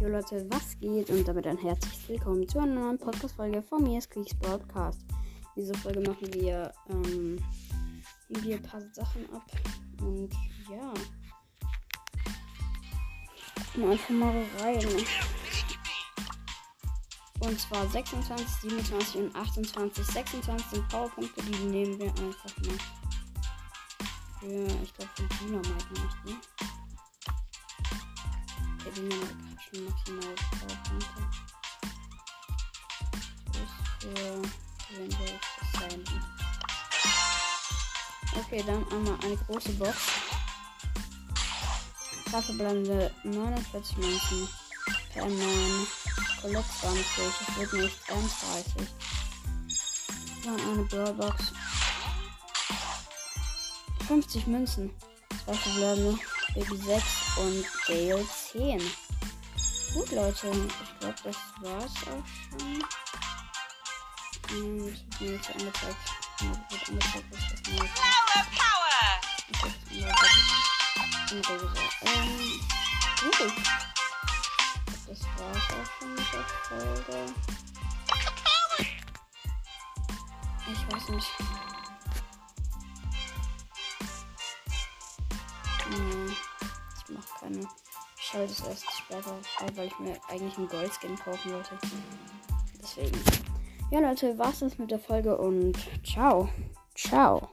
Jo Leute, was geht? Und damit ein herzliches Willkommen zu einer neuen Podcast-Folge von mir, Squeaks Broadcast. In dieser Folge machen wir, ähm, wir ein paar Sachen ab. Und ja. Einfach mal rein. Und zwar 26, 27 und 28. 26 sind Powerpunkte, die nehmen wir einfach mal. Für, ich glaube, für Dynamite nicht, ne? Der Dynamite schon maximal Powerpunkte. Das für Rainbow Sandy. Okay, dann einmal eine große Box. Dafür bleiben wir 49 Münzen per 9. Colette 20, es wird nicht 31. Dann eine Brawlbox. 50 Münzen. Zwei verbleibende. Baby 6 und Gale 10. Gut, Leute. Ich glaube, das war's auch schon. Und mir jetzt angezeigt. Mir wird angezeigt, dass das neue Power. Ähm, gut. Das war's auch schon mit der Folge. Ich weiß nicht. Nee, ich mach keine. Ich schaue das erst später auf, weil ich mir eigentlich einen Goldskin kaufen wollte. Deswegen. Ja, Leute, war's das mit der Folge und ciao. Ciao.